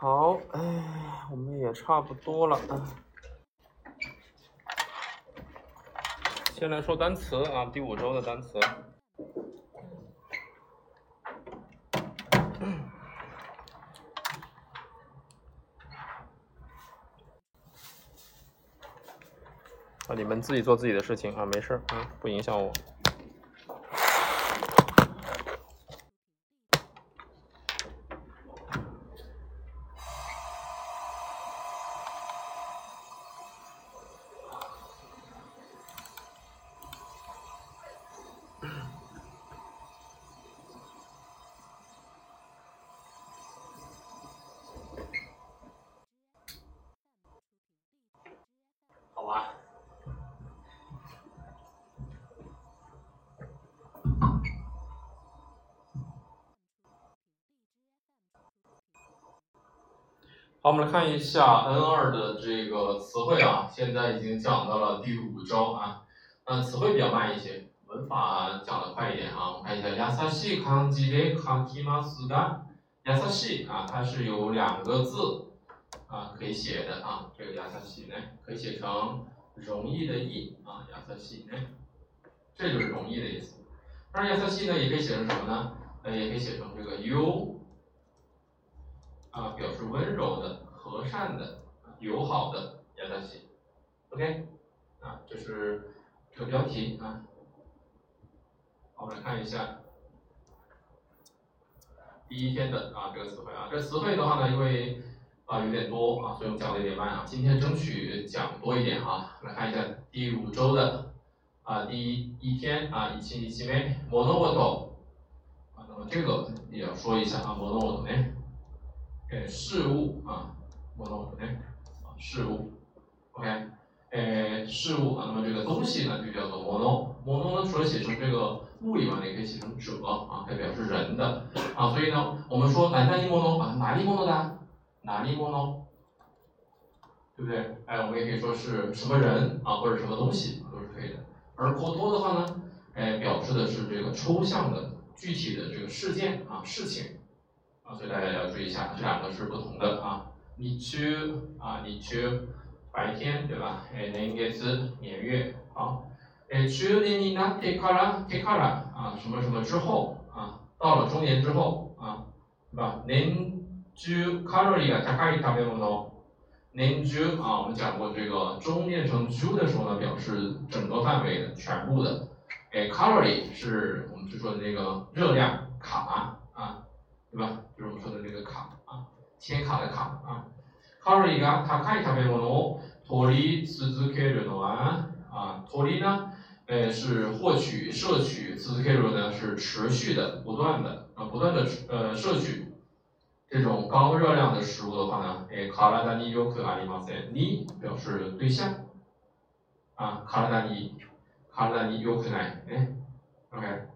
好，哎，我们也差不多了。先来说单词啊，第五周的单词。啊，你们自己做自己的事情啊，没事儿啊，不影响我。好吧。好，我们来看一下 N 二的这个词汇啊，现在已经讲到了第五周啊，那词汇比较慢一些，文法讲的快一点啊。我们看一下亚萨西康基的卡基马斯嘎，亚萨西啊，它是有两个字啊可以写的啊，这个亚萨西呢可以写成容易的易啊，亚萨西呢，这就是容易的意思。当然亚萨西呢也可以写成什么呢？呃，也可以写成这个 u。啊，表示温柔的、和善的、友好的亚萨西，OK，啊，这是这个标题啊。好，我们来看一下第一天的啊这个词汇啊，这词汇的话呢，因为啊有点多啊，所以我们讲的有点慢啊。今天争取讲多一点啊。来看一下第五周的啊第一一天啊，一期一期目，モノボト啊，那么这个也要说一下啊，モノボトね。 哎，事物啊，モノね，啊，事物，OK，哎，事物啊，那么这个东西呢就叫做モノ，モノ呢除了写成这个物以外呢，也可以写成者啊，可以表示人的啊，所以呢，我们说哪里モノ啊，哪里モノ的，哪里モノ，对不对？哎，我们也可以说是什么人啊，或者什么东西都是可以的。而过多的话呢，哎，表示的是这个抽象的、具体的这个事件啊、事情。 啊，所以大家要注意一下，这两个是不同的啊。日中啊，日中白天对吧？哎，年月年月好。哎，中年になってからてから啊，什么什么之后啊，到了中年之后啊，对吧？年中カロリーが高い食べ物。年中啊，我们讲过这个中念成中的时候呢，表示整个范围的、全部的。哎，calorie 是我们就说的那个热量卡。 对吧？就是我们说的这个卡啊，千卡的卡啊。カロリーが高い食べ物を取り続けるのは啊，取り呢，呃是获取、摄取，続ける呢是持续的、不断的啊，不断的呃摄取这种高热量的食物的话呢，え体によくありません。に表示对象啊，体に体によくない。哎，OK，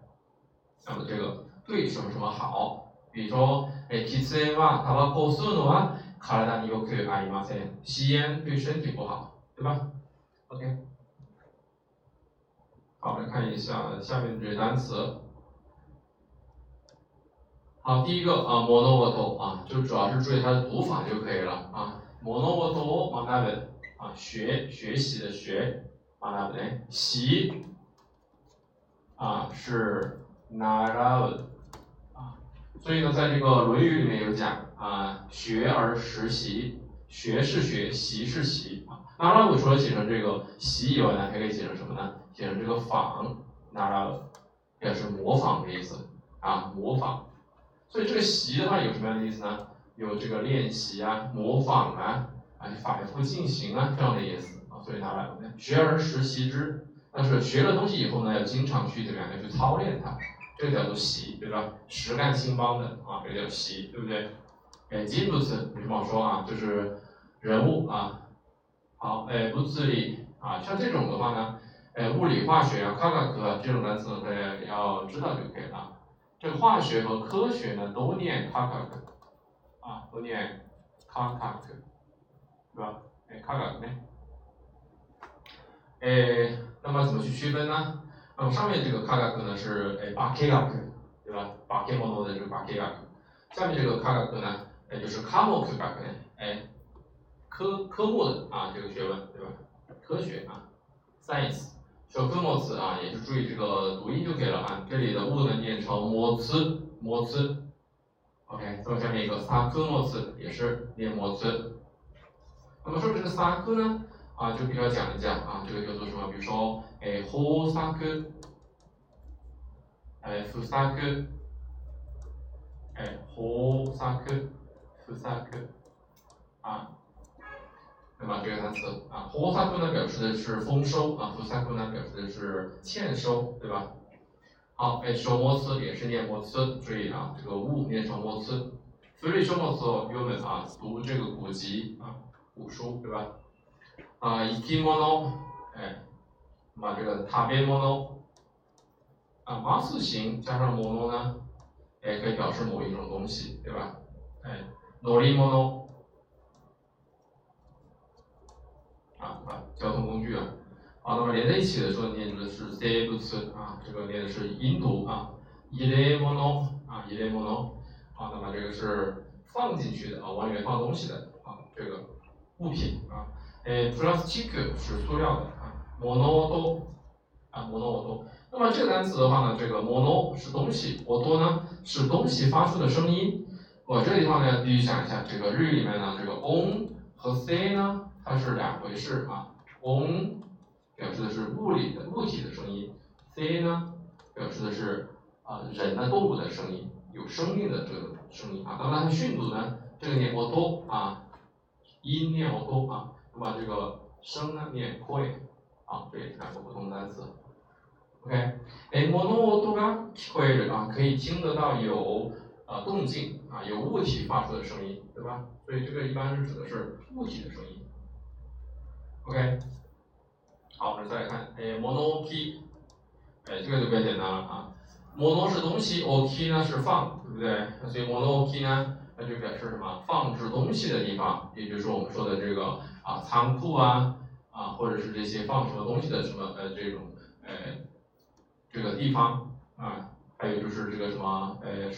那么这个对什么什么好。 比如说，诶，吸烟はタバコを吸うのは体によくありません。吸烟对身体不好，对吧？OK。好，来看一下下面这些单词。好，第一个啊，モノボト啊，就主要是注意它的读法就可以了啊。モノボト学ぶ啊，学学习的学，学ぶね。习啊是習う。 所以呢，在这个《论语》里面有讲啊，学而时习，学是学习是习啊。那拉鲁除了写成这个习以外呢，还可以写成什么呢？写成这个仿，那拉鲁表示模仿的意思啊，模仿。所以这个习的话有什么样的意思呢？有这个练习啊、模仿啊、哎反复进行啊这样的意思啊。所以拿来学而时习之，但是学了东西以后呢，要经常去怎么样？要去操练它。这个叫做习，对吧？实干兴邦的啊，这个叫习，对不对？哎，基物词有什么好说啊？就是人物啊。好，哎，物理啊，像这种的话呢，哎，物理、化学啊，科科这种单词大家要知道就可以了。这个化学和科学呢，都念科科啊，都念科科对吧？哎，科科呢？哎，那么怎么去区分呢？那么上面这个卡卡克呢是诶巴克拉克，对吧？巴克莫诺的这个巴克拉克，下面这个卡卡克呢，哎就是科目学科哎，科科目的啊这个学问对吧？科学啊，science。小科目词啊，也是注意这个读音就可以了啊。这里的物呢念成模词，模词。OK，再下面一个萨科莫词也是念模词。那么说这个萨科呢啊，就比较讲一讲啊，这个叫做什么？比如说哎，ホ萨科，哎，フ萨科，哎，ホ萨科，フ萨科，啊。对吧？这个单词啊，ホサク呢表示的是丰收啊，フサク呢表示的是欠收，对吧？好，哎，收模词也是念模词，注意啊，这个物念成模词。所以收模词哦，友们啊，读这个古籍啊，古书，对吧？啊，生き物，哎， 把这个食べ物啊，ます形加上物呢，也可以表示某一种东西，对吧？哎，乗り物。啊，交通工具啊，好，那么连在一起的时候念的是 z 不词啊，这个念的是音读啊，入れ物啊，入れ物，好，那么这个是放进去的啊，往里面放东西的啊，这个物品啊，诶，plastic 是塑料的啊 ，mono 啊，mono 那么这个单词的话呢，这个 mono 是东西，oto 呢是东西发出的声音，我这个地方呢必须想一下，这个日语里面呢，这个 on 和 say 呢。它是两回事啊，on 表示的是物理的物体的声音，c 呢表示的是啊人的动物的声音，有生命的这个声音啊。当然它训读呢，这个念 oto 啊，音念 oto 啊，那么这个声呢念 koi 啊，这也是两个不同的单词。OK，哎，mono oto ga koi 啊，可以听得到有啊动静啊，有物体发出的声音，对吧？所以这个一般是指的是物体的声音。OK，好，我们再来看，哎，mono key，哎，这个就比较简单了啊。mono 是东西，ok 呢是放，对不对？所以 mono key 呢，那就表示什么？放置东西的地方，也就是我们说的这个啊仓库啊啊，或者是这些放什么东西的什么呃这种呃这个地方啊，还有就是这个什么呃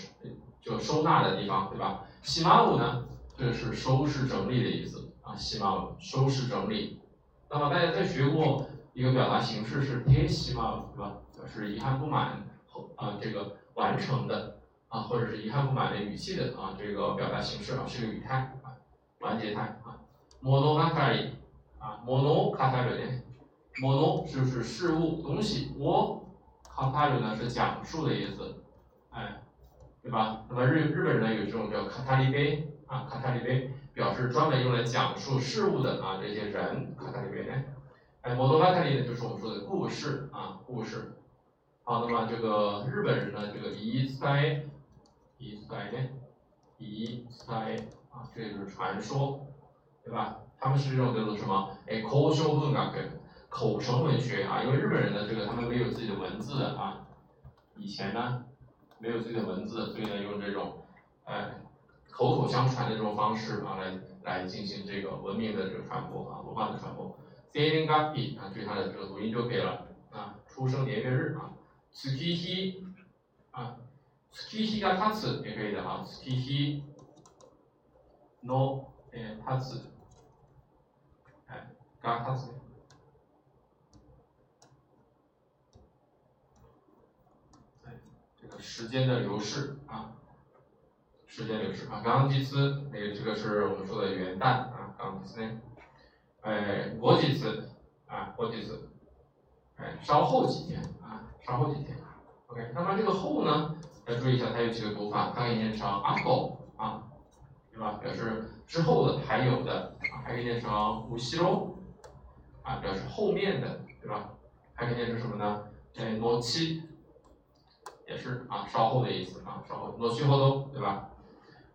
就收纳的地方，对吧？西马五呢，这是收拾整理的意思啊，西马五收拾整理。那么大家在学过一个表达形式是 t 希嘛，对吧？表示遗憾不满后啊这个完成的啊，或者是遗憾不满的语气的啊这个表达形式啊是个语态啊完结态啊。モノ語り 啊，モノ語るね。モノ就是事物东西，我語る呢是讲述的意思，哎，对吧？那么日日本人呢有这种叫語り部啊，語り部。表示专门用来讲述事物的啊这些人，卡塔里边呢，哎，摩多卡塔里呢就是我们说的故事啊故事。好，那么这个日本人呢，这个伊塞伊塞呢，伊塞啊，这就是传说，对吧？ 他们是这种叫做什么？哎，口说文学，口声文学啊，因为日本人呢，这个他们没有自己的文字的啊，以前呢没有自己的文字，所以呢用这种哎。口口相传的这种方式啊，来来进行这个文明的这个传播啊，文化的传播。生年月日啊，注意它的这个读音就可以了啊，出生年月日啊。月日啊，月日が経つ也可以的啊，月日のえ 経つ哎が経つ。这个时间的流逝啊。时间流逝啊，刚几次，那个这个是我们说的元旦啊，刚几次呢？哎，过几次啊，过几次，哎，稍后几天啊，稍后几天。OK，那么这个后呢，要注意一下，它有几个读法，它可以念成阿后啊，对吧？表示之后的，还有的啊，还可以念成无西喽 啊，表示后面的，对吧？还可以念成什么呢？哎，诺期也是啊，稍后的意思啊，稍后诺西后头，对吧？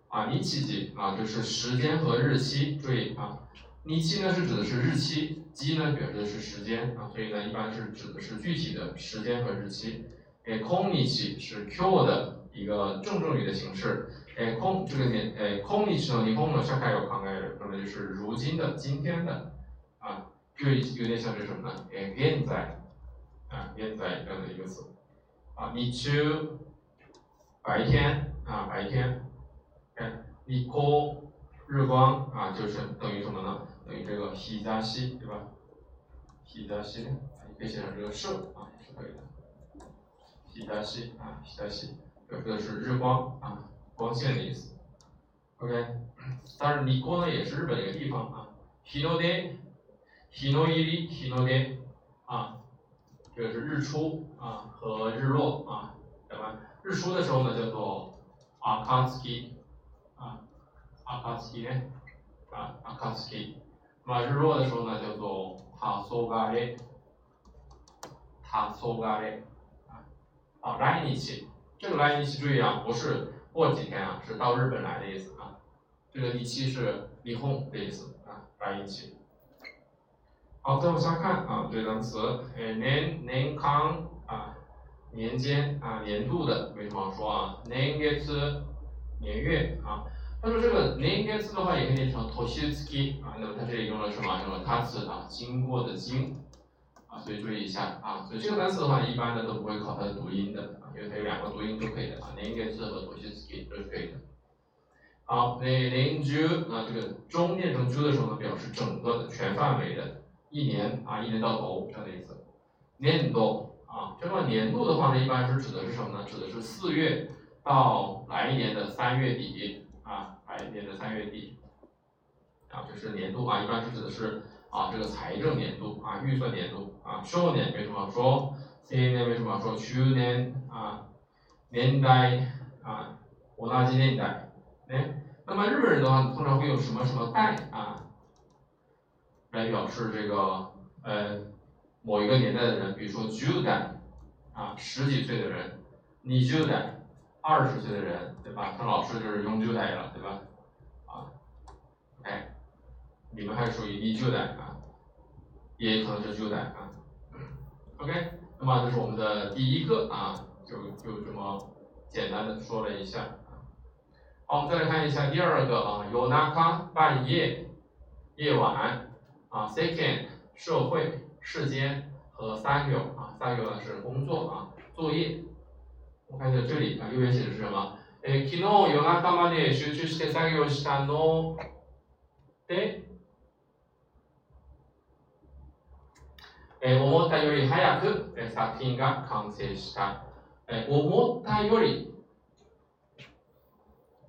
啊，日期啊，就是时间和日期。注意啊，日期呢是指的是日期，期呢表示的是时间啊，所以呢一般是指的是具体的时间和日期。哎，空日期是 Q 的一个正正语的形式。哎，空这个点，哎，空日期呢，你空呢下开有考哎，那么就是如今的、今天的啊，就有点像是什么呢？哎，现在啊，现在这样的一个词啊，日中白天啊，白天。日日光日光啊，就是等于什么呢？等于这个日差西，对吧？日差西，你可以写成这个射啊，也是可以的。日差西啊，日差西，表示的是日光啊，光线的意思。OK，但是日光呢也是日本一个地方啊。日の出、日の入り、日の出啊，这个是日出啊和日落啊，对吧？日出的时候呢叫做阿卡斯基啊，阿卡斯基呢啊，阿卡斯基。那么日落的时候呢叫做塔索嘎列，塔索嘎列啊。好，来日期，这个来日期注意啊，不是过几天啊，是到日本来的意思啊。这个日期是日本的意思啊，来日期。 好，再往下看啊，这个单词，诶，年年康啊，年间啊，年度的，为什么好说啊？年月次，年月啊。他说这个年月次的话，也可以念成 toshitsuki 啊，那么它这里用了什么？用了 tatsu 啊，经过的经啊，所以注意一下啊。所以这个单词的话，一般的都不会考它的读音的啊，因为它有两个读音都可以的啊，年月次和 toshitsuki 都是可以的。好，那年中啊，这个中念成中的时候呢，表示整个的全范围的，一年啊，一年到头这样的意思。年度啊，这个年度的话呢，一般是指的是什么呢？指的是四月到来年的三月底啊，来年的三月底啊，就是年度啊，一般是指的是啊这个财政年度啊，预算年度啊。去年为什么说？今年为什么说去年啊？年代啊，我那今年代。哎，那么日本人的话，通常会用什么什么代啊，来表示这个呃某一个年代的人，比如说十代啊十几岁的人，你十代二十岁的人，对吧？他老师就是永久代了，对吧？啊，，OK，，你们还属于你 juu 代啊，也可能是 juu 代啊。OK，那么这是我们的第一个啊，就就这么简单的说了一下。好，我们再来看一下第二个啊，有那卡半夜、夜晚啊，second 社会、世间和三有啊，三有呢是工作啊，作业。我看一下这里啊，右边写的是什么？え、昨日夜中まで集中して作業したので、え、思ったより早く作品が完成した。え、思ったより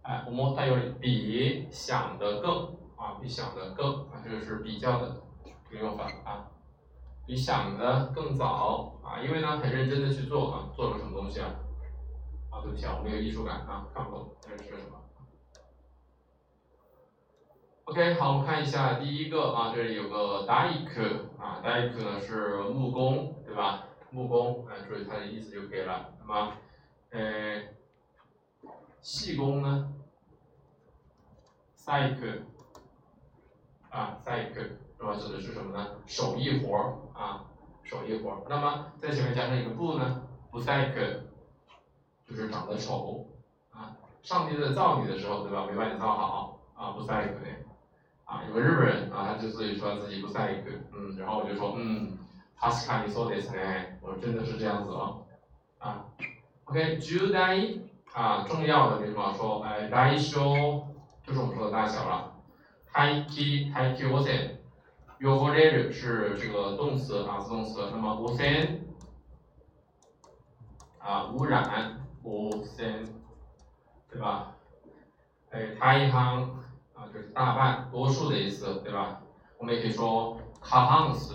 哎，思ったより比想的更 啊，比想的更啊，这个是比较的这个用法啊，比想的更早啊，因为呢很认真的去做啊，做了什么东西啊？啊，对不起啊，我没有艺术感啊，看不懂这是什么？OK，好，我们看一下第一个啊，这里有个大工啊，大工呢是木工对吧？木工，哎，注意它的意思就可以了，那么，呃。细工呢，cycle 啊，cycle 那么指的是什么呢？手艺活儿啊，手艺活儿。那么在前面加上一个不呢，不 cycle 就是长得丑啊。上帝在造你的时候，对吧？没把你造好啊，不 cycle 啊。有个日本人啊，他就自己说自己不 cycle，嗯，然后我就说，嗯，他是看你说的是呢，我说真的是这样子哦，啊，OK，重大。啊，重要的，比方说，哎，大小，就是我们说的大小了。大気、大気汚染、汚れる是这个动词啊，自动词。那么汚染啊，污染，汚染，对吧？哎，大半啊，就是大半、多数的意思，对吧？我们也可以说大半数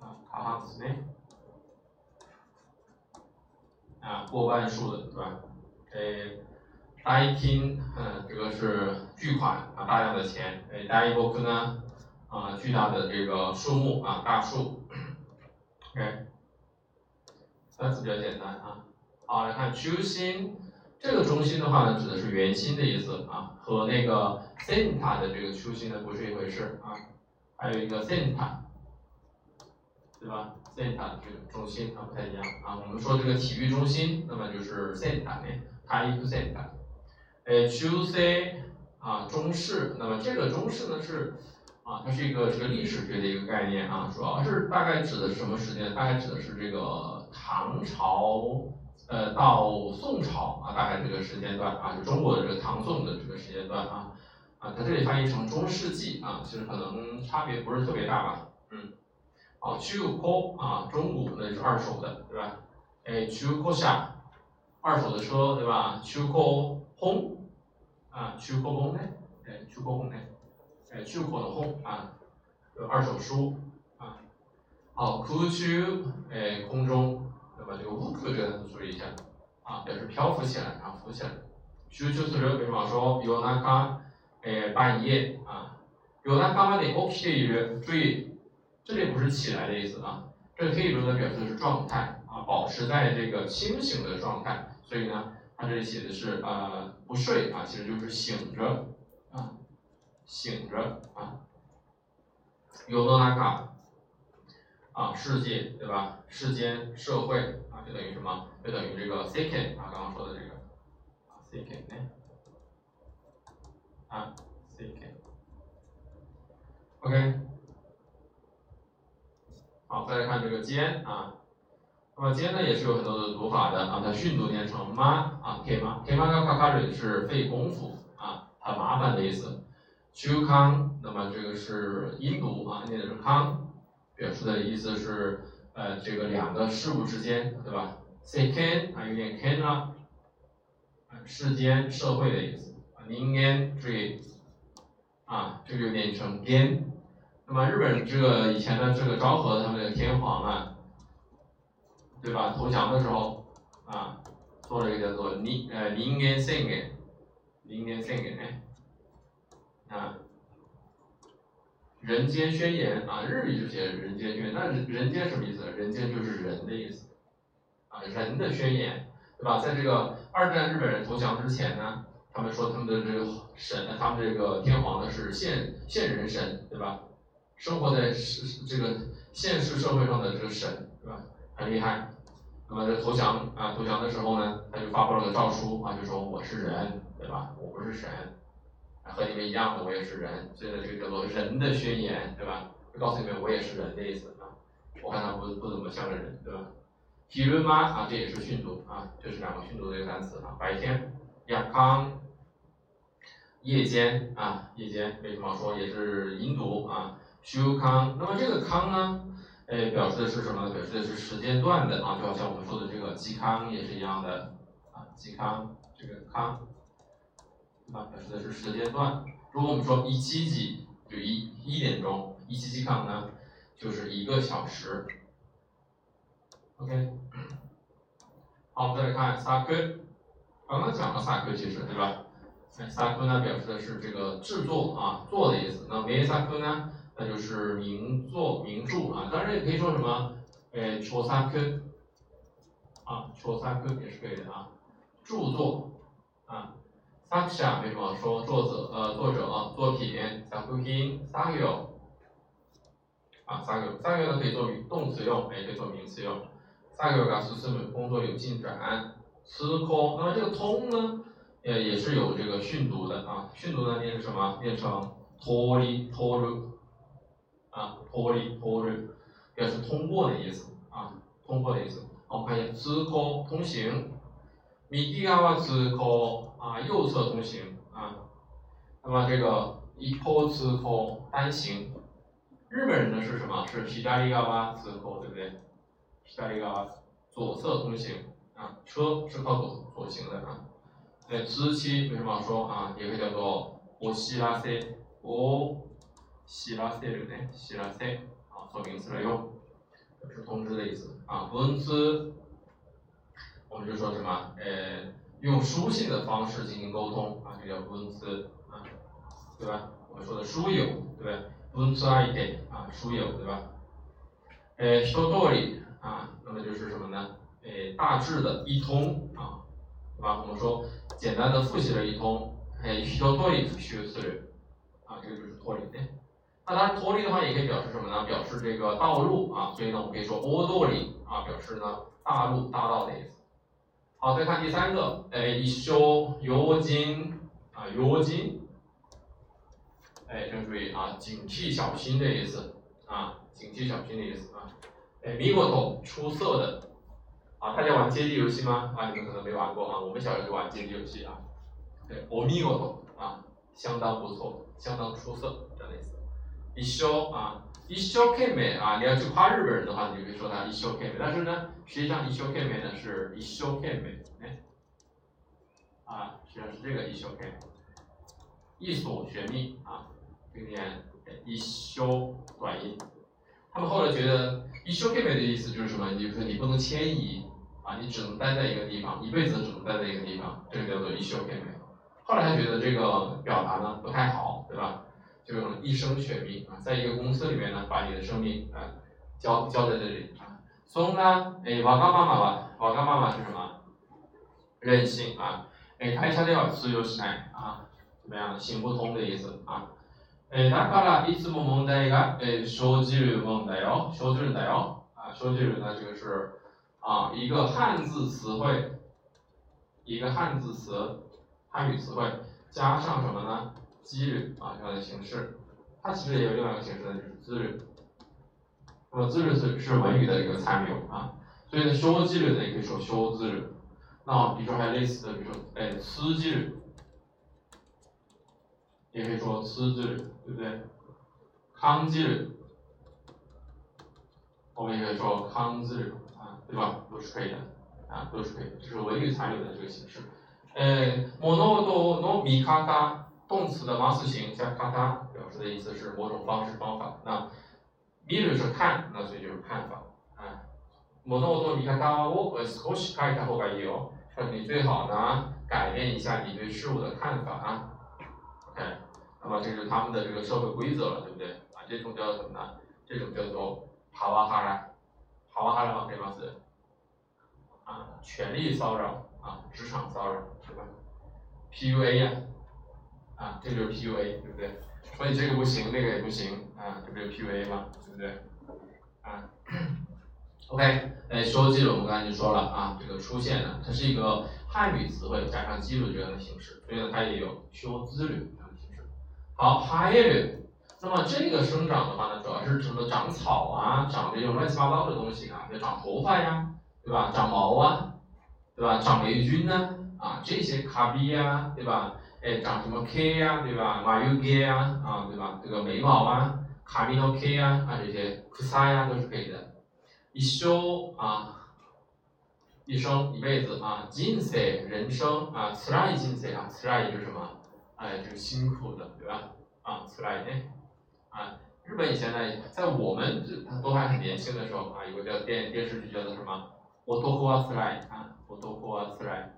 啊，大半数呢。啊，过半数的，对吧？诶，大金，嗯，这个是巨款啊，大量的钱。诶，大一波呢，啊，巨大的这个数目啊，大数。OK，单词比较简单啊。好，来看中心，这个中心的话呢，指的是圆心的意思啊，和那个 center 的这个中心呢不是一回事啊。还有一个 center，对吧？center 这个中心它不太一样啊，我们说这个体育中心，那么就是 center 呢，它一个 center。呃，中世啊中式，那么这个中式呢是啊，它是一个这个历史学的一个概念啊，主要是大概指的是什么时间？大概指的是这个唐朝呃，到宋朝啊，大概这个时间段啊，就中国的这个唐宋的这个时间段啊，啊，它这里翻译成中世纪啊，其实可能差别不是特别大吧，嗯，好，中古啊，中古那就是二手的，对吧？哎，中古下，二手的车，对吧？中古轰，啊，中古红呢？哎，中古红呢？哎，中古的红啊，二手书啊，好，空中，哎，空中。把这个乌克这个单词注意一下，啊，表示漂浮起来，啊，浮起来。需求是比方说，有那个，哎，半夜，啊，有那干嘛的？OK 语，注意，这里不是起来的意思啊，这个可以呢表示的是状态，啊，保持在这个清醒的状态。所以呢，它这里写的是呃不睡啊，其实就是醒着，啊，醒着啊，有那个。啊，世界对吧？世间、社会啊，就等于什么？就等于这个 second 啊，刚刚说的这个，second 呢？啊，second，OK，好，再来看这个间啊，那么间呢也是有很多的读法的啊，它训读念成妈啊，k 妈，k 妈跟卡卡瑞是费功夫啊，很麻烦的意思。秋康，那么这个是音读啊，念的是康。表示的意思是，呃，这个两个事物之间，对吧？second 啊，有点 can 啊，世间、社会的意思。人間注意，啊，这个有点成 gen。那么日本这个以前的这个昭和他们的天皇啊，对吧？投降的时候啊，做了一个叫做人呃人間宣言，人間宣言啊。人间宣言啊，日语就写人间宣言，那人间什么意思？人间就是人的意思，啊，人的宣言，对吧？在这个二战日本人投降之前呢，他们说他们的这个神，他们这个天皇呢是现现人神，对吧？生活在是这个现实社会上的这个神，对吧？很厉害。那么在投降啊投降的时候呢，他就发布了个诏书啊，就说我是人，对吧？我不是神。和你们一样的，我也是人，所以呢，这个叫做人的宣言，对吧？就告诉你们，我也是人的意思啊。我看他不不怎么像个人，对吧？提伦吗？啊，这也是训读啊，这是两个训读的一个单词啊。白天，亚康，夜间啊，夜间为什么说也是音读啊？休康，那么这个康呢，哎，表示的是什么？表示的是时间段的啊，就好像我们说的这个嵇康也是一样的啊，嵇康这个康。啊，表示的是时间段。如果我们说一七几，就一一点钟，一七几康呢，就是一个小时。OK，好，我们再来看萨克，刚刚讲了萨克，其实对吧？萨克呢，表示的是这个制作啊，做的意思。那梅萨克呢，那就是名作、名著啊。当然也可以说什么，哎，戳萨克，啊，戳萨克也是可以的啊，著作啊。作者为什么说作者？呃，作者作品作品作業啊，作業作業呢可以做动词用，也可以做名词用。作業が進む，工作有进展。通空，那么这个通呢，呃，也是有这个训读的啊。训读呢念成什么？念成通り通る 啊，通り通る，表示通过的意思啊，通过的意思。我们看一下通空，通行。右側通行。啊，右侧通行啊，那么这个一方通行单行，日本人呢是什么？是左側通行，对不对？左側左侧通行啊，车是靠左左行的啊。哎，通知为什么说啊？也可以叫做お知らせ、お 知らせるね、知らせ啊，做名词来用，是通知的意思啊。文字，我们就说什么？呃。用书信的方式进行沟通啊，这叫文字啊，对吧？我们说的书友，对吧？文字あいて啊，书友，对吧？诶，一通り啊，那么就是什么呢？诶，大致的一通啊，对吧？我们说简单的复习了一通，诶，一通り复习する啊，这个就是通りね。 那当然，通り的话也可以表示什么呢？表示这个道路啊，所以呢，我们可以说大通り啊，表示呢大路、大道的意思。好，再看第三个，哎，一休尤金啊，尤金，哎，请注意啊，警惕小心的意思啊，警惕小心的意思啊，哎，見事出色的 啊，大家玩街机游戏吗？啊，你们可能没玩过啊，我们小时候就玩街机游戏啊。对，お見事啊，相当不错，相当出色这样的意思。 一休啊，一休 K 美啊，你要去夸日本人的话，你就可以说他一休 K 美。但是呢，实际上一休 K 美呢是一休 K 美，哎，啊，实际上是这个一休 K，一所学命啊，今天一休短音。他们后来觉得一休 K 美的意思就是什么？你比如说你不能迁移啊，你只能待在一个地方，一辈子只能待在一个地方，这个叫做一休 K 美。后来他觉得这个表达呢不太好，对吧？就用一生选命啊，在一个公司里面呢，把你的生命啊交交在这里啊。松呢，哎，瓦岗妈妈吧，瓦岗妈妈是什么？任性啊，哎，开车的话自由しない啊，怎么样？行不通的意思啊。えだからいつも問題がえ生じる問題よ、生じるんだよ啊，生じる呢这个是啊一个汉字词汇，一个汉字词，汉语词汇加上什么呢？ 几率啊这样的形式，它其实也有另外一个形式呢，就是资率。那么资率是是文语的一个参流啊，所以呢修几率呢也可以说修资率。那比如说还有类似的，比如说哎吃几率，也可以说吃资率，对不对？康几率，我们也可以说康资率啊，对吧？都是可以的啊，都是可以的，这是文语残留的这个形式。呃，物事の見方。动词的 mas 形加卡塔表示的意思是某种方式方法。那 miru 是看，那所以就是看法。啊，物事の見方を少し変えた方がいいよ。说你最好呢改变一下你对事物的看法啊。OK，那么这是他们的这个社会规则了，对不对？啊，这种叫什么呢？这种叫做帕瓦哈拉，帕瓦哈拉吗？可以吗？是啊，权力骚扰啊，职场骚扰，对吧？PUA 呀。啊， 啊这就是 PUA，对不对？所以这个不行，那个也不行，啊，这不就 PUA 吗？对不对？啊，OK，哎，说记录我们刚才就说了啊，这个出现了，它是一个汉语词汇加上记录这样的形式，所以呢，它也有修资律这样的形式。好，哈叶律，那么这个生长的话呢，主要是什么？长草啊，长这种乱七八糟的东西啊，就长头发呀，对吧？长毛啊，对吧？长霉菌呢，啊，这些卡比呀，对吧？哎，长什么 K 呀，对吧？马有 K 呀，啊，对吧？这个眉毛啊，卡米诺 K 呀，啊这些库萨呀都是可以的。一生啊，一生一辈子啊，人生人生啊，つらい人生啊，つらい就是什么？哎，就是辛苦的，对吧？啊，つらい呢？啊，日本以前呢，在我们这都还很年轻的时候啊，有个叫电电视剧叫做什么？男はつらい啊，男はつらい。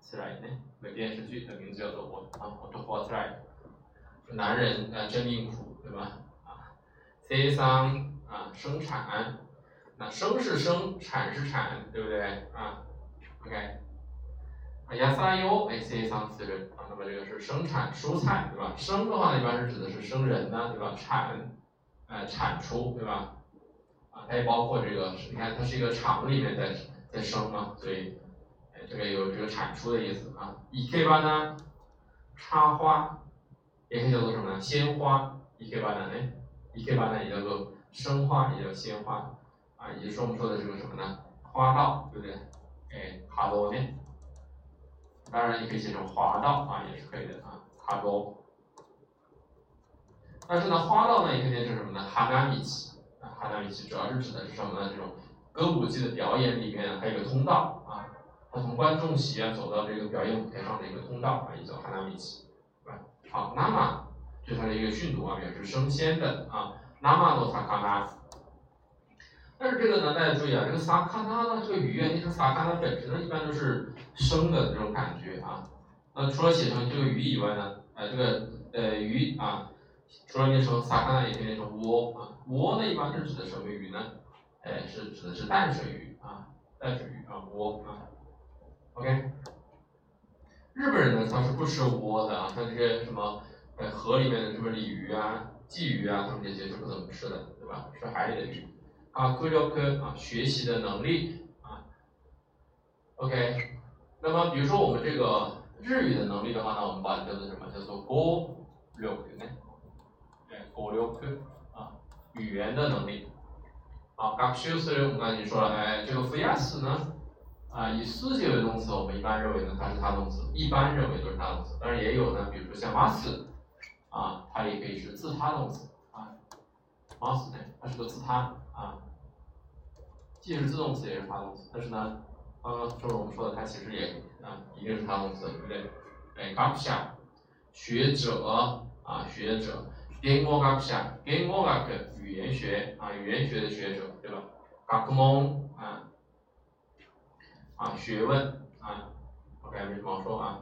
つらい呢？ 个电视剧的名字叫做《我啊我多活出来》，男人啊真命苦，对吧？啊，生産啊生产，那生是生产是产，对不对？啊，OK，啊野菜よ哎生産する啊，那么这个是生产蔬菜，对吧？生的话一般是指的是生人呢，对吧？产，呃产出，对吧？啊，它也包括这个，你看它是一个厂里面在在生嘛，所以。 这个有这个产出的意思啊，伊克巴呢，插花，也可以叫做什么呢？鲜花，伊克巴呢？哎，伊克巴呢也叫做生花，也叫鲜花，啊，也就是我们说的这个什么呢？花道，对不对？哎，哈多呢？当然也可以写成花道啊，也是可以的啊，哈多。但是呢，花道呢也可以变成什么呢？哈纳米奇，啊，哈纳米奇主要是指的是什么呢？这种歌舞伎的表演里面还有个通道啊。他从观众席啊走到这个表演舞台上的一个通道啊，也叫哈纳米奇，对吧？好，那么这是它的一个训读啊，表示生鲜的啊。那么诺萨卡纳，但是这个呢，大家注意啊，这个萨卡纳呢，这个鱼啊，你看萨卡纳本身呢，一般都是生的这种感觉啊。那除了写成这个鱼以外呢，呃，这个呃鱼啊，除了念成萨卡纳，也可以念成窝啊。窝呢，一般是指的什么鱼呢？哎，是指的是淡水鱼啊，淡水鱼啊，窝啊。OK，日本人呢，他是不吃窝的啊，像这些什么，呃，河里面的什么鲤鱼啊、鲫鱼啊，他们这些是不怎么吃的，对吧？吃海里的鱼。啊，科学科啊，学习的能力啊。OK，那么比如说我们这个日语的能力的话呢，我们把它叫做什么？叫做語力呢？哎，語力啊，语言的能力。 好，学习する我们刚才已经说了，哎，这个増やす呢， 啊，以す结为动词，我们一般认为呢它是他动词，一般认为都是他动词，当然也有呢，比如说像 must，啊，它也可以是自他动词，啊，must 呢，它是个自他，啊，既是自动词也是他动词，但是呢，刚刚就是我们说的，它其实也啊，一定是他动词，对不对？哎，学习学者啊，学者。言語学者，言語学语言学啊，语言学的学者，对吧？学問啊，啊学问啊，OK 没什么好说啊。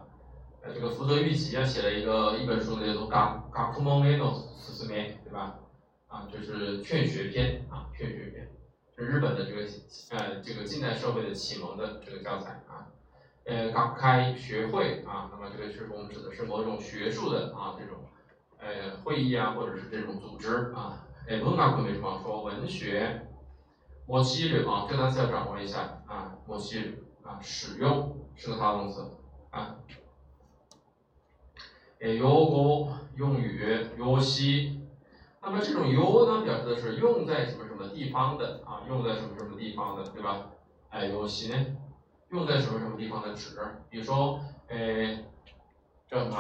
呃，这个福泽谕吉啊写了一个一本书呢，叫做《学学問への勧め》，对吧？啊，就是劝学篇啊，劝学篇，是日本的这个呃这个近代社会的启蒙的这个教材啊。呃，学开学会啊，那么这个是我们指的是某种学术的啊这种。呃，会议啊，或者是这种组织啊，哎，文学没什么说，文学，模西日啊，这个单词要掌握一下啊，模西日 啊，使用是个他动词啊，哎，用語用语，用西，那么这种用呢，表示的是用在什么什么地方的啊，用在什么什么地方的，对吧？哎，用西呢，用在什么什么地方的指，比如说，哎。叫什么？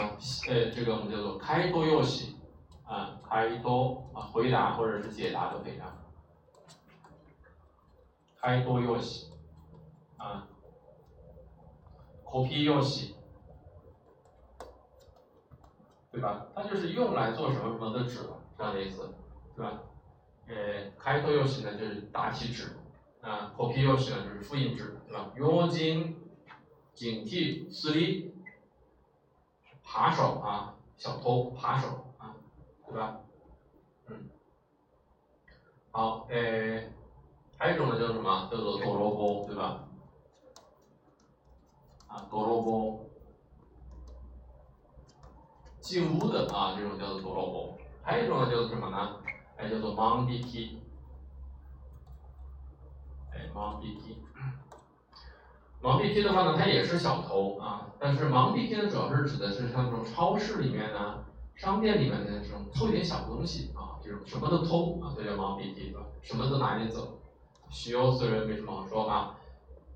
呃，这个我们叫做开多游戏啊，开多啊，回答或者是解答都可以啊。开多游戏啊，コピー游戏，对吧？它就是用来做什么什么的纸这样的意思，对吧？呃，开多游戏呢就是答题纸啊，コピー游戏呢就是复印纸，对吧？用心警惕视力。扒手啊，小偷，扒手啊，对吧？嗯，好，诶，还有一种呢叫什么？叫做多萝卜，对吧？ 啊，多萝卜，进屋的啊，这种叫做多萝卜。还有一种呢叫做什么呢？哎，叫做盲鼻涕，哎，盲鼻涕。盲鼻涕的话呢，它也是小偷啊，但是盲鼻涕呢，主要是指的是像这种超市里面呢、商店里面的这种偷一点小东西啊，这种什么都偷啊，所以叫盲鼻涕对吧？什么都拿点走。使用する没什么好说啊，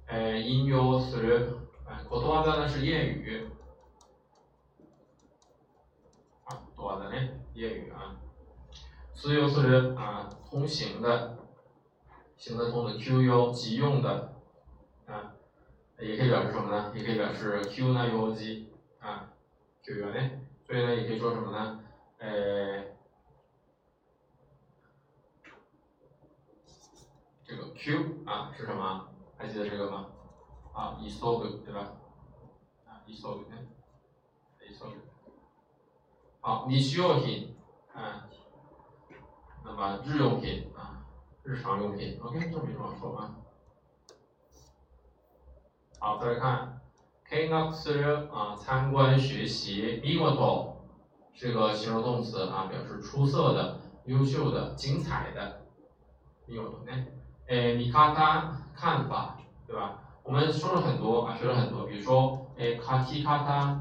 哎，引用する， 哎，ことわざ呢是谚语，啊，ことわざ呢谚语啊，使用する啊，通行的，行得通的，急用急用的。也可以表示什么呢？也可以表示 Q 呢有机啊，Q 元呢，所以呢也可以说什么呢？呃，这个 Q 啊是什么？还记得这个吗？ 啊，イソグ对吧？啊，イソグ呢？イソグ。好，日用品啊，那么日用品啊，日常用品，OK，这没什么说啊。好，再来看，見学する啊，参观学习。見事是个形容动词啊，表示出色的、优秀的、精彩的。見事呢？诶，見方看法，对吧？ 我们说了很多啊，学了很多，比如说诶，書き方，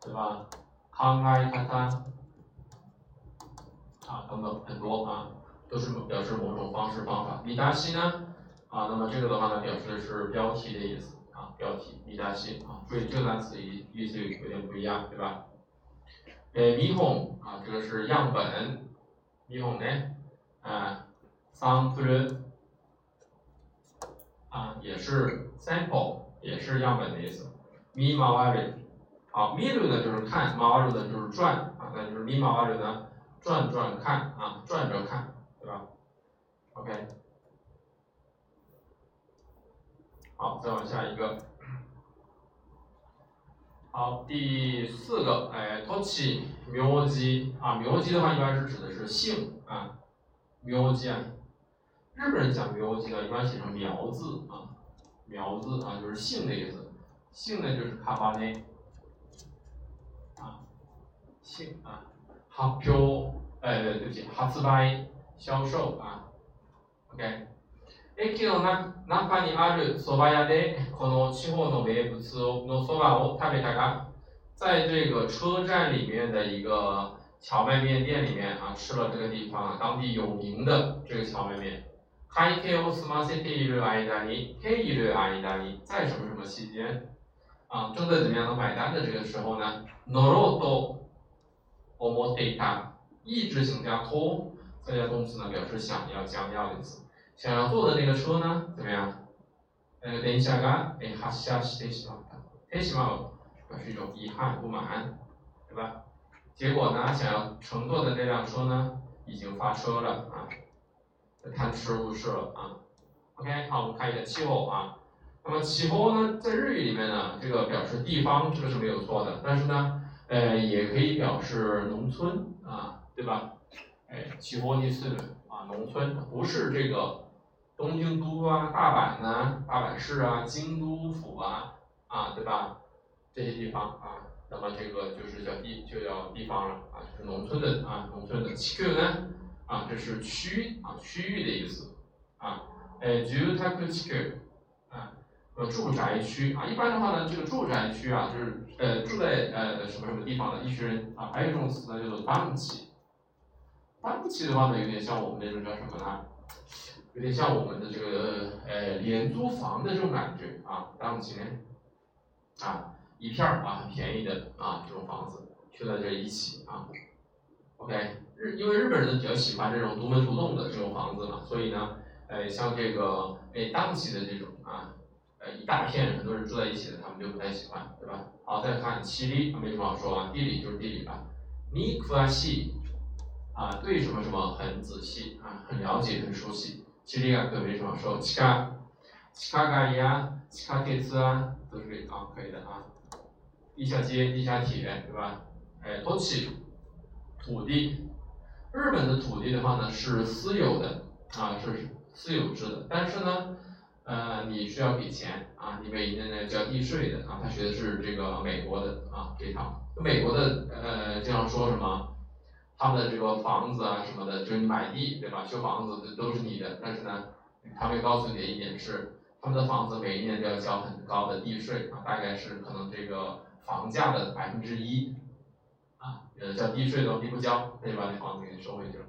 对吧？考え方，啊，等等很多啊，都是表示某种方式方法。見出し呢？啊，那么这个的话呢，表示的是标题的意思啊，标题一大系啊，所以这个单词意意思有点不一样，对吧？诶，米红啊，这个是样本，米红呢，啊，sample 啊也是 sample 也是样本的意思。Mi mau arrive 好 mirror 呢就是看 mau arrive 就是转啊那就是 mi mau arrive 呢转转看啊转着看对吧？Ok 好再往下一个。好第四个哎托起 miu 鸡啊 miu 的话一般是指的是性啊 miu 啊。日本人讲名字呢，一般写成苗字啊，苗字啊就是姓的意思，姓呢就是卡巴内啊，姓啊，発表，哎，对不起，発売，销售啊，OK。駅の中にある蕎麦屋でこの地方の名物の蕎麦を食べたが，在这个车站里面的一个荞麦面店里面啊，吃了这个地方当地有名的这个荞麦面。 会計を済ませている間に、ている間に，在什么什么期间，啊，正在怎么样的买单的这个时候呢？乗ろうと思っていた，意志型加と，再加动词呢，表示想要、将要的意思。想要坐的那个车呢，怎么样？呃，電車がえ発車してしまった。てしまう表示一种遗憾、不满，对吧？结果呢，想要乘坐的这辆车呢，已经发车了啊。 贪吃误事了啊，OK，好，我们看一下气候啊。那么气候呢，在日语里面呢，这个表示地方，这个是没有错的。但是呢，呃，也可以表示农村啊，对吧？哎，气候你是啊，农村不是这个东京都啊、大阪呢、大阪市啊、京都府啊啊，对吧？这些地方啊，那么这个就是叫地，就叫地方了啊，就是农村的啊，农村的气候呢。啊，这是区啊区域的意思啊，呃，住宅区啊，呃，住宅区啊，一般的话呢，这个住宅区啊，就是呃住在呃什么什么地方的一群人啊，还有一种词呢叫做单起，单起的话呢，有点像我们那种叫什么呢？有点像我们的这个呃廉租房的这种感觉啊，单起啊，一片儿啊很便宜的啊这种房子，就在这一起啊，OK。日，因为日本人比较喜欢这种独门独栋的这种房子嘛，所以呢，呃，像这个诶当期的这种啊，呃一大片很多人住在一起的，他们就不太喜欢，对吧？好，再看七里，没什么好说啊，地理就是地理吧。你詳しい啊，对什么什么很仔细啊，很了解，很熟悉。七里啊，可没什么好说，地下、地下街呀、地下鉄啊，都是啊可以的啊。地下街、地下铁，对吧？哎，土地，土地。日本的土地的话呢是私有的啊，是私有制的，但是呢，呃，你需要给钱啊，你每年呢交地税的啊。他学的是这个美国的啊这套，美国的呃经常说什么，他们的这个房子啊什么的，就是你买地对吧？修房子都是你的，但是呢，他会告诉你的一点是，他们的房子每一年都要交很高的地税啊，大概是可能这个房价的百分之一。啊，呃，交地税的，你不交，他就把你房子给你收回去了，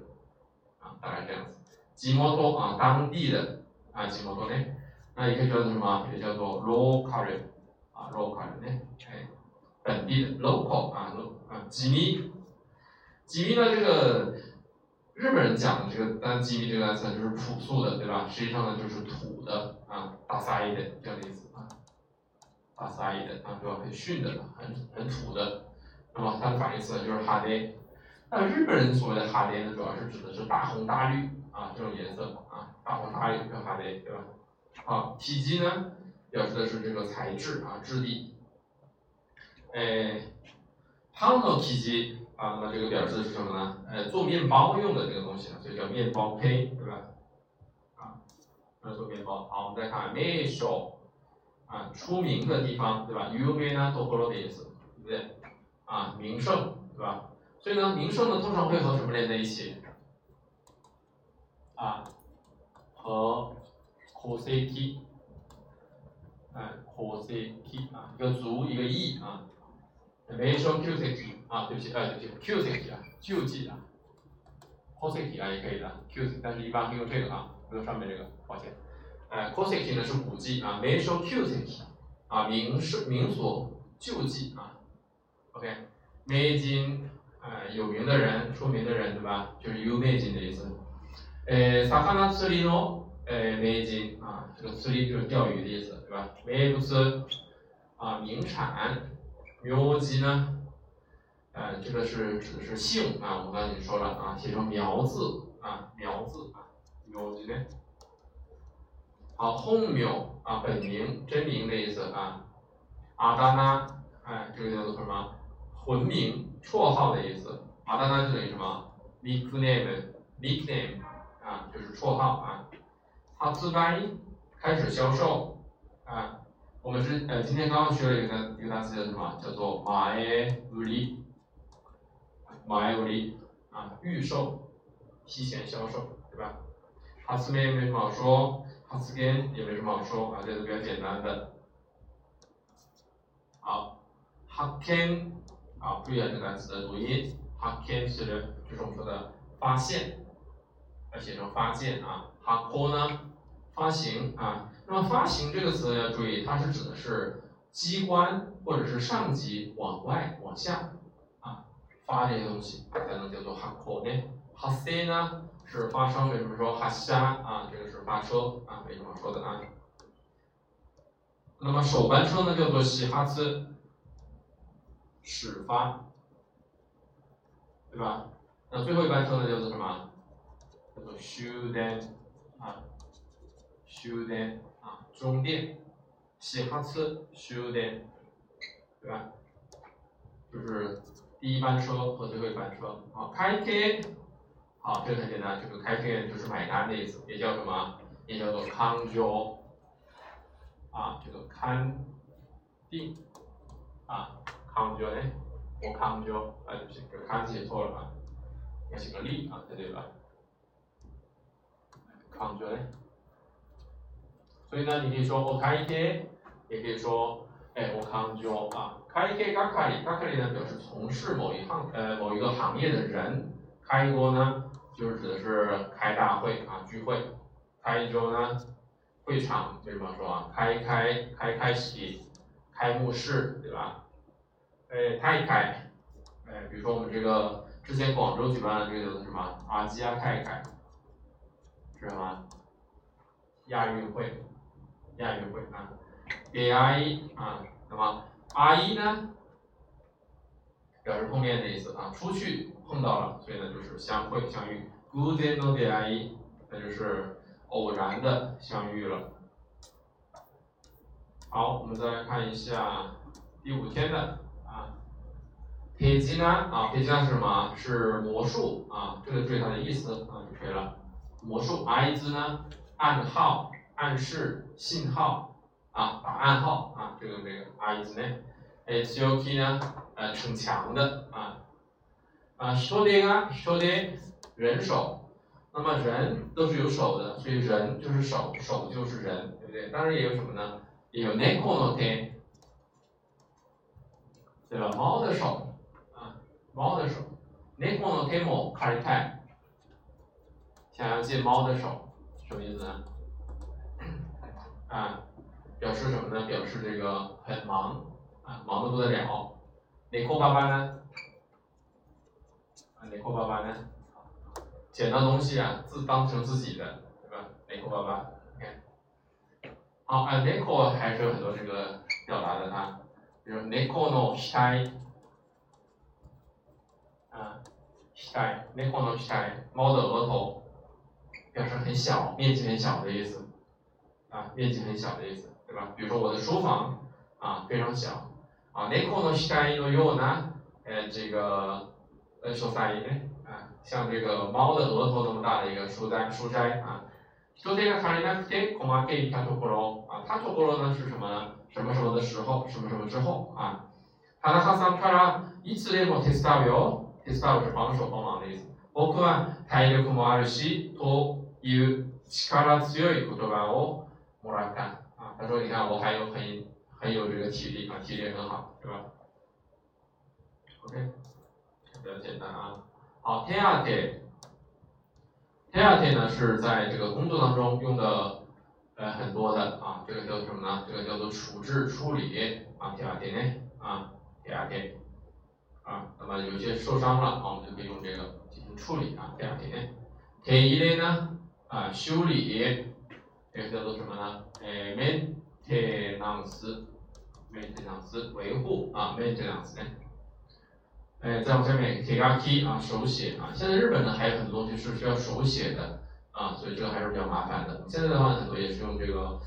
啊，大概这样子。吉摩托啊，当地的啊，吉摩托呢，那也可以叫做什么？也叫做 local，啊，local 呢，哎，本地的 local 啊，lo 啊，吉米，吉米呢，这个日本人讲的这个单吉米这个单词就是朴素的，对吧？实际上呢，就是土的啊，大撒一点这样的意思啊，大撒一点啊，对吧？很逊的，很很土的。那么它的反义词就是哈雷，那日本人所谓的哈雷呢，主要是指的是大红大绿啊这种颜色啊，大红大绿叫哈雷，对吧？好，体积呢，表示的是这个材质啊质地。诶，汤の体积啊，那么这个表示的是什么呢？呃，做面包用的这个东西呢，所以叫面包胚，对吧？啊，那做面包。好，我们再看名所啊，出名的地方，对吧？有名なところ的意思，对不对？ 啊，名胜，对吧？所以呢，名胜呢通常会和什么连在一起？啊，和 coseti，哎，coseti 啊，一个足一个义啊。名胜 coseti 啊，对不起，哎，对不起，coseti 啊，救济啊，coseti 啊也可以的，cos，但是一般会用这个啊，不用上面这个，抱歉。哎，coseti 呢是古迹啊，名胜 coseti 啊，名胜名所救济啊。OK，名人，啊，有名的人，出名的人，对吧？就是有名人的意思。呃，魚釣りの呃名人啊，这个釣り就是钓鱼的意思，对吧？名物啊，名产。名字呢，呃，这个是指的是姓啊，我们刚才已经说了啊，写成苗字啊，苗字啊，名字呢。好，本名啊，本名、真名的意思啊。阿达那，哎，这个叫做什么？ 魂名、绰号的意思，啊，当然就等于什么？nickname，nickname，啊，就是绰号啊。它自卖，开始销售，啊，我们之呃，今天刚刚学了一个单一个单词叫什么？叫做买売り，买売り，啊，预售，提前销售，对吧？它字面没什么好说，它字根也没什么好说，啊，这是比较简单的。好，発見。啊，注意啊，这个单词的读音，它 can 是就是我们说的发现，要写成发现啊。哈科呢，发行啊。那么发行这个词要注意，它是指的是机关或者是上级往外往下啊发这些东西，才能叫做哈科呢。哈塞呢是发生，为什么说哈虾啊？这个是发车啊，为什么说的啊？那么首班车呢叫做西哈兹，始发，对吧？那最后一班车呢叫做什么？叫做終電啊，終電啊，终点，西哈次終電，对吧？就是第一班车和最后一班车。好，开贴，好，这个很简单，这个开贴就是买单的意思，也叫什么？也叫做康交。啊，这个勘定啊，康交呢，我康交啊，对不起，这个康写错了啊，要写个力啊，才对吧？康交呢，所以呢，你可以说我开贴，也可以说哎我康交啊，开贴嘎卡里，嘎卡里呢表示从事某一行呃某一个行业的人，开一锅呢就是指的是开大会啊聚会，开交呢。会场为什么说啊？开开开开启开幕式，对吧？哎，开开，哎，比如说我们这个之前广州举办的这个叫什么？阿基亚开开，是什么？亚运会，亚运会啊，给阿姨啊，那么阿姨呢，表示碰面的意思啊，出去碰到了，所以呢就是相会相遇。Good day no day 阿姨，那就是。偶然的相遇了。好，我们再来看一下第五天的，佩吉呢啊，佩吉呢是什么？是魔术啊，这个注意它的意思啊就可以了。魔术，，I 字呢，暗号、暗示、信号啊，打暗号啊，这个这个 I 字呢，哎 c o k 呢，呃，逞强的啊啊，说的啊，说的人手。那么人都是有手的，所以人就是手，手就是人，对不对？当然也有什么呢？也有 neko no te，对吧？猫的手，猫的手，neko no te mo karitai，想要借猫的手，什么意思呢？啊，表示什么呢？表示这个很忙啊，忙得不得了。neko 爸爸呢？啊，neko 爸爸呢？捡到东西啊，自当成自己的，对吧？内裤爸爸，你看，好，啊，内裤还是有很多这个表达的啊，比如内裤 no 額，啊，額，内裤 no 額，猫的额头，表示很小，面积很小的意思，啊，面积很小的意思，对吧？比如说我的书房，啊，非常小，啊，内裤 no 額のような，呃，这个，呃，書斎ね。像这个猫的额头那么大的一个书斋，书斋啊。说这个卡里纳克蒂，恐怕给他托过喽啊。他托过喽呢是什么呢？什么什么的时候，什么什么之后啊。他的哈桑卡拉いつでも手伝うよ。 手伝う是帮手帮忙的意思。僕は体力もあるしという力強い言葉をもらった。啊，他说你看我还有很很有这个体力啊，体力很好，对吧？OK，比较简单啊。好，t a t t a t 呢是在这个工作当中用的呃很多的啊，这个叫什么呢？这个叫做处置处理啊，t a t 呢啊，t a t 啊，那么有些受伤了啊，我们就可以用这个进行处理啊，t a t 呢。t a 类呢啊，修理，这个叫做什么呢？哎，maintenance，maintenance 维护啊，maintenance 呢。哎，再往下面，T 加 T 啊，手写啊。现在日本呢还有很多东西是需要手写的啊，所以这个还是比较麻烦的。现在的话很多也是用这个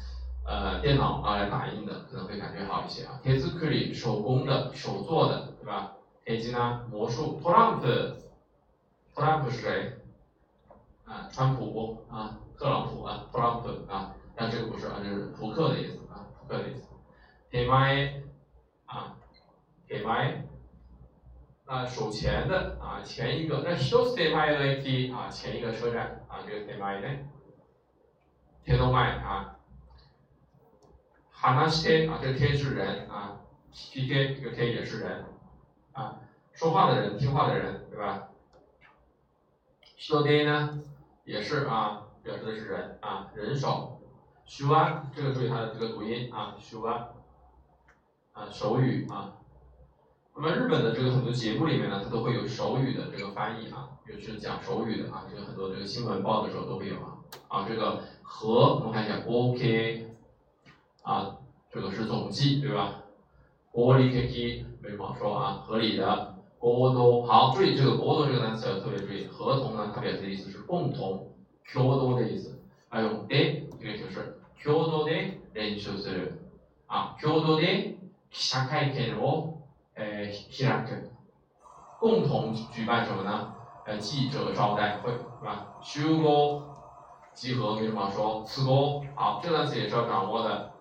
呃电脑啊来打印的，可能会感觉好一些啊。铁字克里手工的、手做的，对吧？以及呢，魔术，prompt prompt 是谁？啊，川普，啊，特朗普，啊，prompt 啊。但这个不是，啊，这是扑克的意思，啊，扑克的意思。Tmy take my 手前的，啊，前一个。那 show take my lady 啊，前一个车站，啊，这个 take my day。take my mind 啊。honesty 啊，这个 k 是人，啊，PK 这个 k 也是人。啊，说话的人，听话的人，对吧？show day 呢，也是啊，表示的是人啊，人手。手腕，这个注意它的这个读音啊，手腕啊，手语啊。那么日本的这个很多节目里面呢，它都会有手语的这个翻译啊，就是讲手语的啊，这个很多这个新闻报的时候都会有啊。啊，这个和我们看一下，OK，啊，这个是总计对吧？合理的，没什么说啊，合理的。合同，好，注意这个合同这个单词要特别注意，合同呢，它表示的意思是共同，共同的意思。还有で这个就是共同で練習する啊，共同で記者会見を呃開く，共同举办什么呢？呃，记者招待会是吧？集合，集合没什么说，集合，好，这个单词也是要掌握的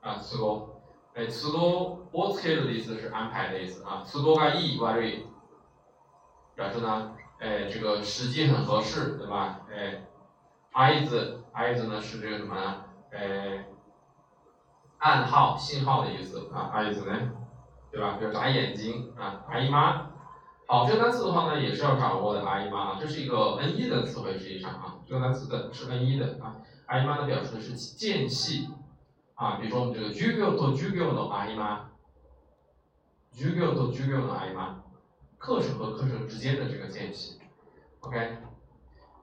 啊，集合。哎，词多 我つける的意思是安排的意思啊，词多がいい悪い，表示呢，哎，这个时机很合适，对吧？哎，合図，合図呢是这个什么呢？哎，暗号、信号的意思啊，合図呢，对吧？比如眨眼睛啊，阿姨妈。好，这个单词的话呢，也是要掌握的，阿姨妈啊，这是一个 N 一的词汇，实际上啊，这个单词的是 N 一的啊，阿姨妈呢表示的是间隙。啊，比如说我们这个授業と授業の合間， 授業と授業の合間，课程和课程之间的这个间隙，OK，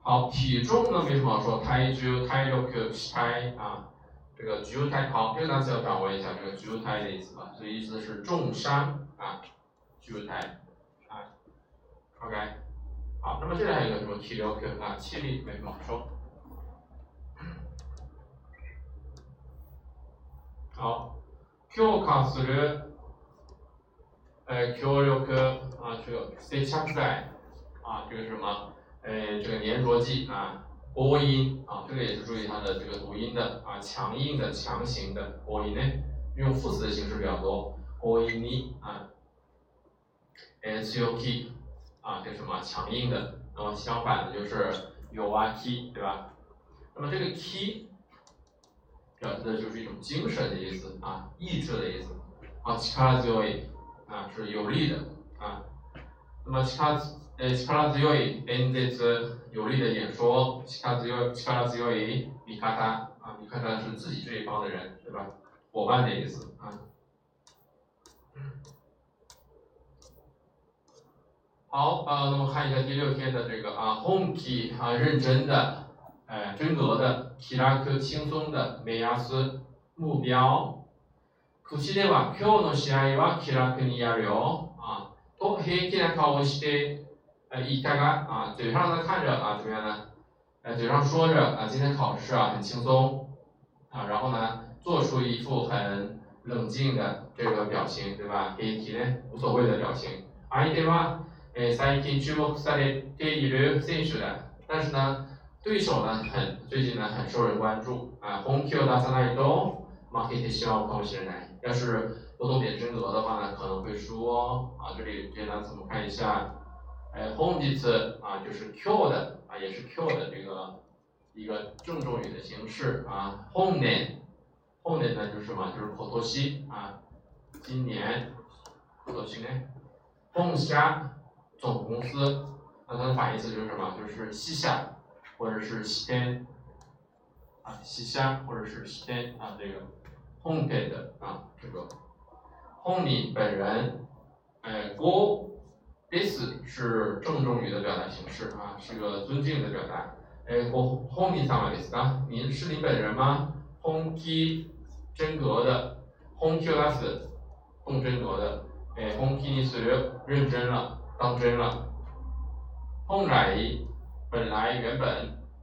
好，体重呢没什么好说，体重、体力、体态啊，这个重体好，这个单词要掌握一下，这个重体的意思啊，所以意思是重伤啊，重体啊，OK，好，那么这里还有一个什么体力啊，气力没什么好说。好，強化する、 呃，協力啊，这个接着在啊，这个什么，呃，这个粘着剂啊，播音啊，这个也是注意它的这个读音的啊，强硬的、强行的播音呢，用副词的形式比较多，播音呢啊，呃，強気啊，这什么强硬的，那么相反的就是弱気，对吧？那么这个 K。表示的就是一种精神的意思啊，意志的意思啊，力強い啊是有力的啊。那么力呃力強い演説有力的演说，力強い力強い味方啊，味方是自己这一方的人，对吧？伙伴的意思啊。好啊，那么看一下第六天的这个啊，本気啊，认真的。哎，真格的，気楽轻松的目安目标。 口では今日の試合は気楽にやるよ啊，と平気な顔をして呃言ったが啊，嘴上呢看着啊怎么样呢？呃，嘴上说着啊今天考试啊很轻松啊，然后呢做出一副很冷静的这个表情，对吧？平気呢无所谓的表情。相手はえ最近注目されている選手だ，但是呢。对手呢很最近呢很受人关注啊，本気を出さないと負けてしまうかもしれない。 要是不动点真格的话呢，可能会输哦。啊，这里这些单词我们看一下，哎，，home 这次啊就是今日的啊，也是今日的这个一个郑重语的形式啊。本年，本年呢就是什么？就是口头西啊，今年，今年呢，本社总公司，那它的反义词就是什么？就是西下。或者是西天啊，西夏或者是西天啊，这个home 的啊，这个 home 本人，哎，国 this 是郑重语的表达形式啊，是个尊敬的表达。哎，国 home 様ですか？您是您本人吗？home 真格的，home 出す动真格的，哎，home にする认真了，当真了。本来。本来原本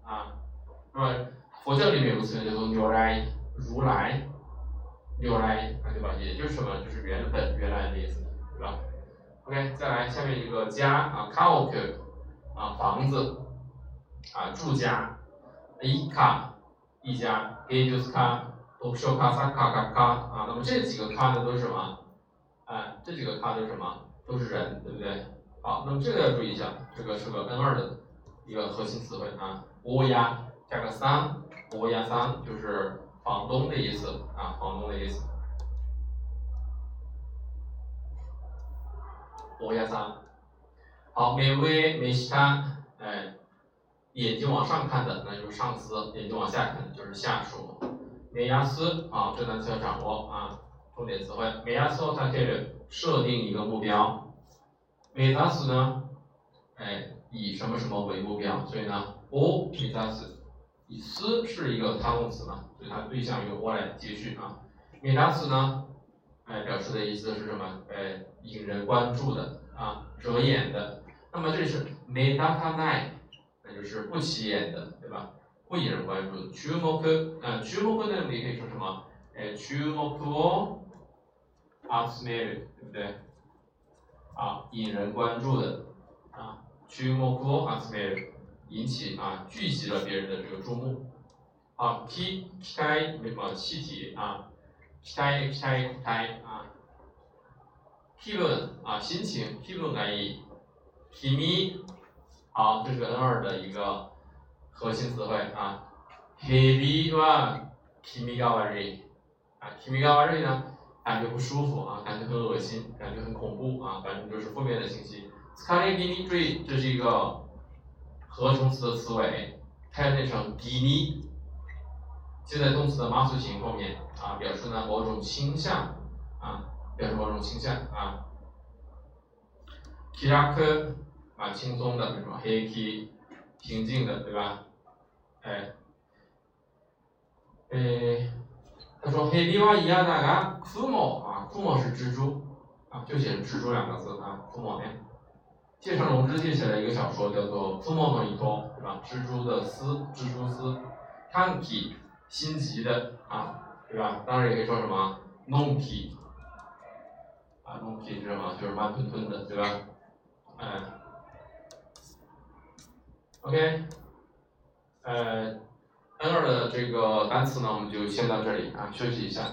啊，那么佛教里面有个词叫做如来，如来，如来啊，对吧？ 也就是什么？就是原本、原来的意思，对吧？OK，再来下面一个家啊，kaoku 啊，房子啊，住家，一卡一家，ゲ就是卡，读書卡、サッカー卡啊，那么这几个卡呢都是什么？哎，这几个卡都是什么？都是人，对不对？好，那么这个要注意一下，这个是个 N 二的。一个核心词汇啊，乌鸦加个桑，乌鸦桑就是房东的意思啊，房东的意思。 乌鸦桑，好，美味美食它，哎，眼睛往上看的，那就是上司；眼睛往下看的就是下属。美亚斯啊，这单词要掌握啊，重点词汇。美亚斯它可以设定一个目标。美达斯呢，哎，以什么什么为目标？所以呢，我美达斯，以斯是一个他动词嘛，所以它对象由我来接续啊。美达斯呢，哎，表示的意思是什么？哎，引人关注的啊，惹眼的。那么这里是梅达他奈，那就是不起眼的，对吧？不引人关注。注目，嗯，注目呢，你可以说什么？哎，注目を集める，对不对？啊，引人关注的啊，注目を集める，引起啊，聚集了别人的这个注目。啊，期期待那个气体啊， 期待期待期待啊，気分啊，心情，気分がいい。提米，好，这是个 N 二的一个核心词汇啊。heavy は提米が悪い啊，提米が悪い呢，感觉不舒服啊，感觉很恶心，感觉很恐怖啊，反正就是负面的信息。疲れ気味追，这是一个合成词的词尾，它要念成気味，接在动词的妈素型后面 啊，表示呢某种倾向啊，表示某种倾向啊。気楽啊，轻松的那种黑 K，平静的，对吧？哎，哎，他说黑比瓦伊亚那个库莫啊，库莫是蜘蛛啊，就写蜘蛛两个字啊，库莫呢。芥城龙之介写了一个小说，叫做《库莫诺伊托》，对吧？蜘蛛的丝，蜘蛛丝。看 K，心急的啊，对吧？当然也可以说什么 non K，啊，non K 是什么？就是慢吞吞的，对吧？哎，OK，呃，N 二的这个单词呢，我们就先到这里啊，休息一下。